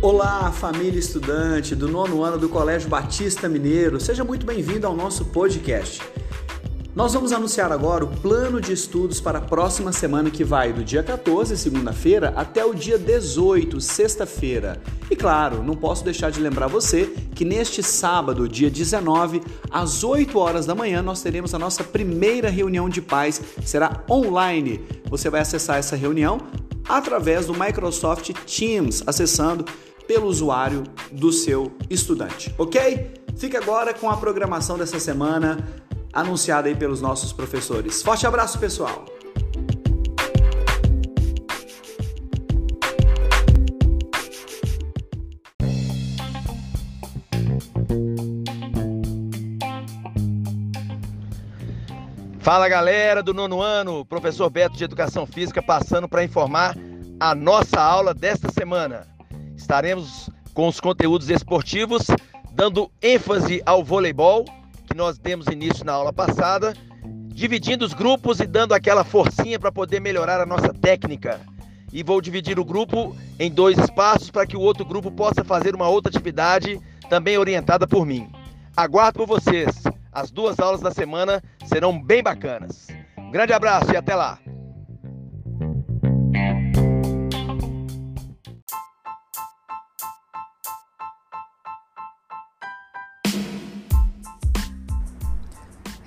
Olá, família estudante do nono ano do Colégio Batista Mineiro, seja muito bem-vindo ao nosso podcast. Nós vamos anunciar agora o plano de estudos para a próxima semana que vai do dia 14, segunda-feira, até o dia 18, sexta-feira. E claro, não posso deixar de lembrar você que neste sábado, dia 19, às 8 horas da manhã, nós teremos a nossa primeira reunião de paz, será online. Você vai acessar essa reunião através do Microsoft Teams, acessando pelo usuário do seu estudante, ok? Fique agora com a programação dessa semana anunciada aí pelos nossos professores. Forte abraço, pessoal! Fala galera do nono ano, professor Beto de Educação Física passando para informar a nossa aula desta semana. Estaremos com os conteúdos esportivos, dando ênfase ao voleibol, que nós demos início na aula passada, dividindo os grupos e dando aquela forcinha para poder melhorar a nossa técnica. E vou dividir o grupo em dois espaços para que o outro grupo possa fazer uma outra atividade também orientada por mim. Aguardo por vocês. As duas aulas da semana serão bem bacanas. Grande abraço e até lá!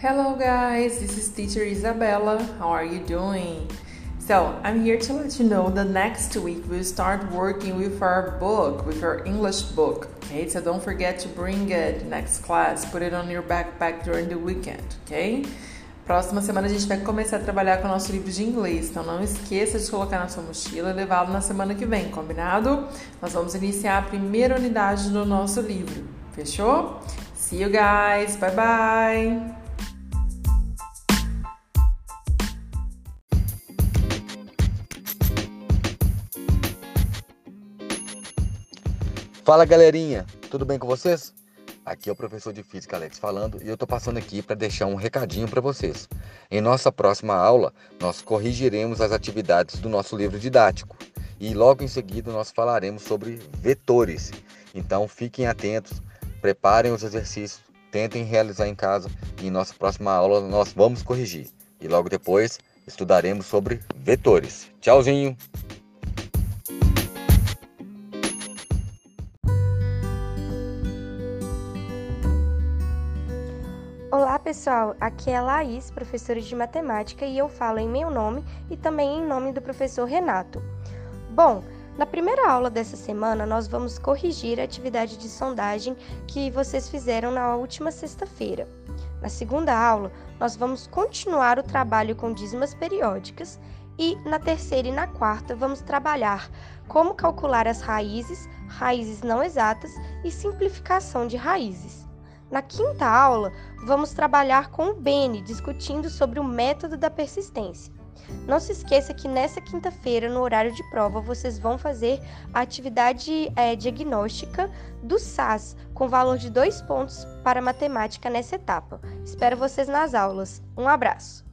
Hello guys, this is teacher Isabella. How are you doing? So, I'm here to let you know that next week we'll start working with our book, with our English book. Okay, so don't forget to bring it next class, put it on your backpack during the weekend, okay? Próxima semana a gente vai começar a trabalhar com o nosso livro de inglês, então não esqueça de colocar na sua mochila e levá-lo na semana que vem, combinado? Nós vamos iniciar a primeira unidade do nosso livro, fechou? See you guys, bye bye! Fala galerinha, tudo bem com vocês? Aqui é o professor de Física Alex falando e eu estou passando aqui para deixar um recadinho para vocês. Em nossa próxima aula, nós corrigiremos as atividades do nosso livro didático e logo em seguida nós falaremos sobre vetores. Então fiquem atentos, preparem os exercícios, tentem realizar em casa e em nossa próxima aula nós vamos corrigir. E logo depois estudaremos sobre vetores. Tchauzinho! Pessoal, aqui é a Laís, professora de matemática, e eu falo em meu nome e também em nome do professor Renato. Bom, na primeira aula dessa semana nós vamos corrigir a atividade de sondagem que vocês fizeram na última sexta-feira. Na segunda aula, nós vamos continuar o trabalho com dízimas periódicas e na terceira e na quarta vamos trabalhar como calcular as raízes, raízes não exatas e simplificação de raízes. Na quinta aula, vamos trabalhar com o Beni, discutindo sobre o método da persistência. Não se esqueça que nessa quinta-feira, no horário de prova, vocês vão fazer a atividade é, diagnóstica do SAS, com valor de dois pontos para matemática nessa etapa. Espero vocês nas aulas. Um abraço!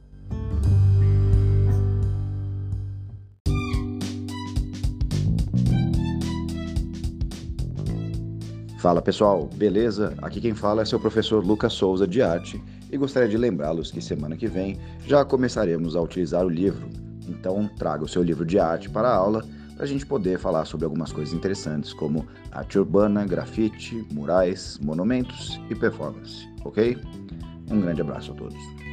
Fala pessoal, beleza? Aqui quem fala é seu professor Lucas Souza de Arte e gostaria de lembrá-los que semana que vem já começaremos a utilizar o livro. Então traga o seu livro de arte para a aula para a gente poder falar sobre algumas coisas interessantes como arte urbana, grafite, murais, monumentos e performance, ok? Um grande abraço a todos.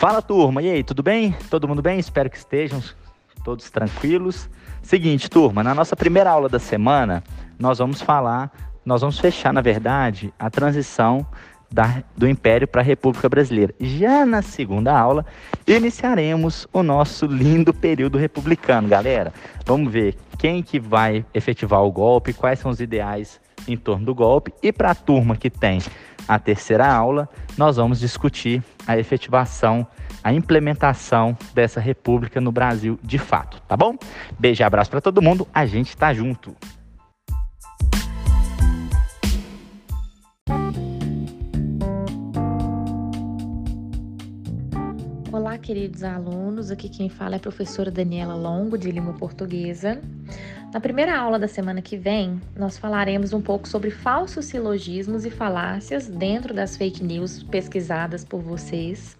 Fala turma, e aí, tudo bem? Todo mundo bem? Espero que estejam todos tranquilos. Seguinte, turma, na nossa primeira aula da semana, nós vamos falar, nós vamos fechar, na verdade, a transição da, do Império para a República Brasileira. Já na segunda aula, iniciaremos o nosso lindo período republicano, galera. Vamos ver quem que vai efetivar o golpe, quais são os ideais em torno do golpe. E para a turma que tem a terceira aula, nós vamos discutir a efetivação, a implementação dessa república no Brasil de fato, tá bom? Beijo e abraço para todo mundo, a gente tá junto. Olá, queridos alunos. Aqui quem fala é a professora Daniela Longo, de Língua Portuguesa. Na primeira aula da semana que vem, nós falaremos um pouco sobre falsos silogismos e falácias dentro das fake news pesquisadas por vocês.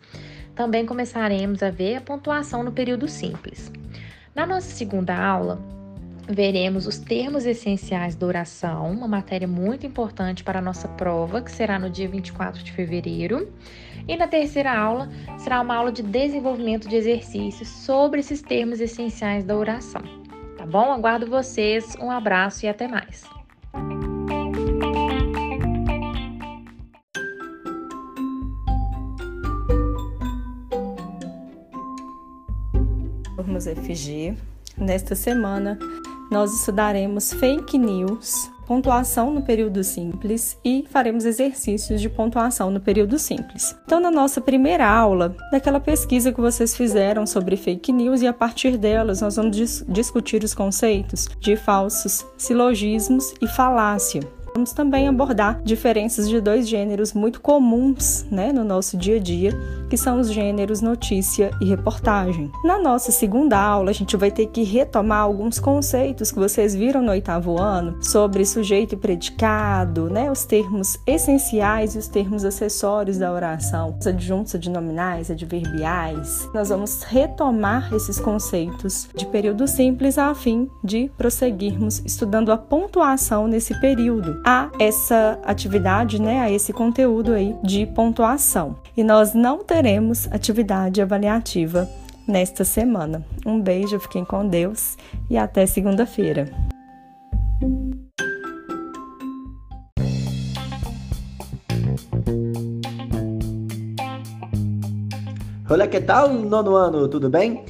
Também começaremos a ver a pontuação no período simples. Na nossa segunda aula, veremos os termos essenciais da oração, uma matéria muito importante para a nossa prova, que será no dia 24 de fevereiro. E na terceira aula será uma aula de desenvolvimento de exercícios sobre esses termos essenciais da oração. Tá bom? Aguardo vocês. Um abraço e até mais. Turmas FG. Nesta semana, nós estudaremos fake news, pontuação no período simples e faremos exercícios de pontuação no período simples. Então, na nossa primeira aula, daquela pesquisa que vocês fizeram sobre fake news, e a partir delas nós vamos dis discutir os conceitos de falsos silogismos e falácia. Vamos também abordar diferenças de dois gêneros muito comuns né, no nosso dia a dia, que são os gêneros notícia e reportagem. Na nossa segunda aula, a gente vai ter que retomar alguns conceitos que vocês viram no oitavo ano sobre sujeito e predicado, né, os termos essenciais e os termos acessórios da oração, os adjuntos adnominais, adverbiais. Nós vamos retomar esses conceitos de período simples a fim de prosseguirmos estudando a pontuação nesse período a essa atividade, né, a esse conteúdo aí de pontuação. E nós não teremos atividade avaliativa nesta semana. Um beijo, fiquem com Deus e até segunda-feira. Olá, que tal, nono ano? Tudo bem?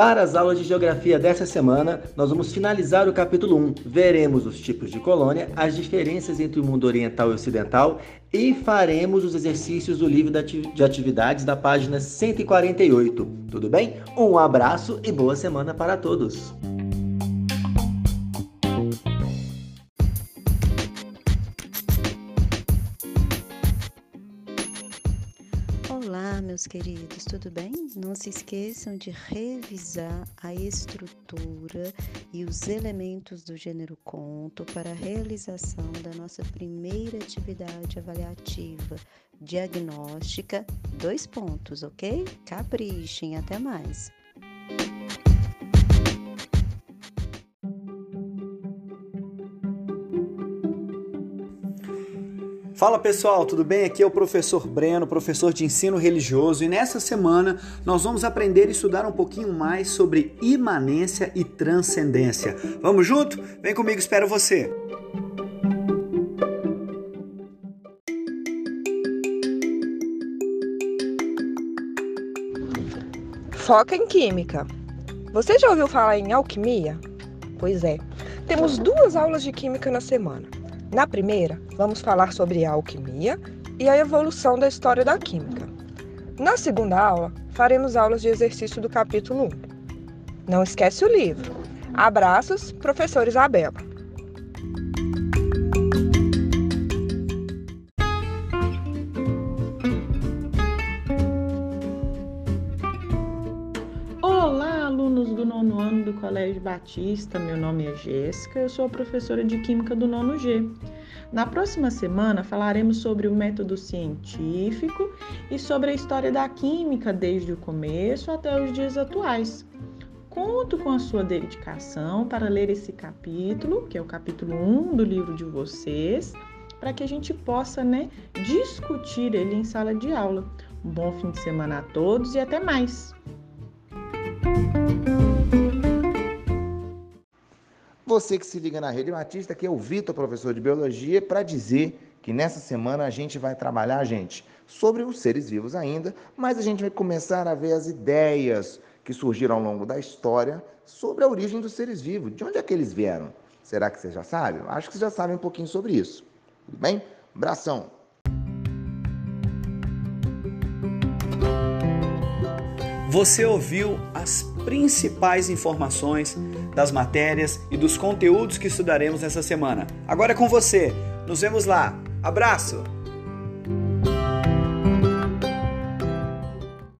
Para as aulas de geografia dessa semana, nós vamos finalizar o capítulo 1. Veremos os tipos de colônia, as diferenças entre o mundo oriental e ocidental e faremos os exercícios do livro de atividades da página 148. Tudo bem? Um abraço e boa semana para todos! Meus queridos, tudo bem? Não se esqueçam de revisar a estrutura e os elementos do gênero conto para a realização da nossa primeira atividade avaliativa diagnóstica. Dois pontos, ok? Caprichem, até mais! Fala pessoal, tudo bem? Aqui é o professor Breno, professor de ensino religioso, e nessa semana nós vamos aprender e estudar um pouquinho mais sobre imanência e transcendência. Vamos junto? Vem comigo, espero você. Foca em química. Você já ouviu falar em alquimia? Pois é, temos duas aulas de química na semana. Na primeira, vamos falar sobre a alquimia e a evolução da história da química. Na segunda aula, faremos aulas de exercício do capítulo 1. Não esquece o livro. Abraços, professor Isabela. Colégio Batista. Meu nome é Jéssica, eu sou professora de Química do nono G. Na próxima semana falaremos sobre o método científico e sobre a história da química desde o começo até os dias atuais. Conto com a sua dedicação para ler esse capítulo, que é o capítulo 1 do livro de vocês, para que a gente possa né, discutir ele em sala de aula. Um bom fim de semana a todos e até mais! Você que se liga na Rede Batista, que é o Vitor, professor de Biologia, para dizer que nessa semana a gente vai trabalhar, gente, sobre os seres vivos ainda, mas a gente vai começar a ver as ideias que surgiram ao longo da história sobre a origem dos seres vivos. De onde é que eles vieram? Será que você já sabe? Acho que você já sabe um pouquinho sobre isso. Tudo bem? Abração! Você ouviu as principais informações das matérias e dos conteúdos que estudaremos nessa semana. Agora é com você. Nos vemos lá. Abraço!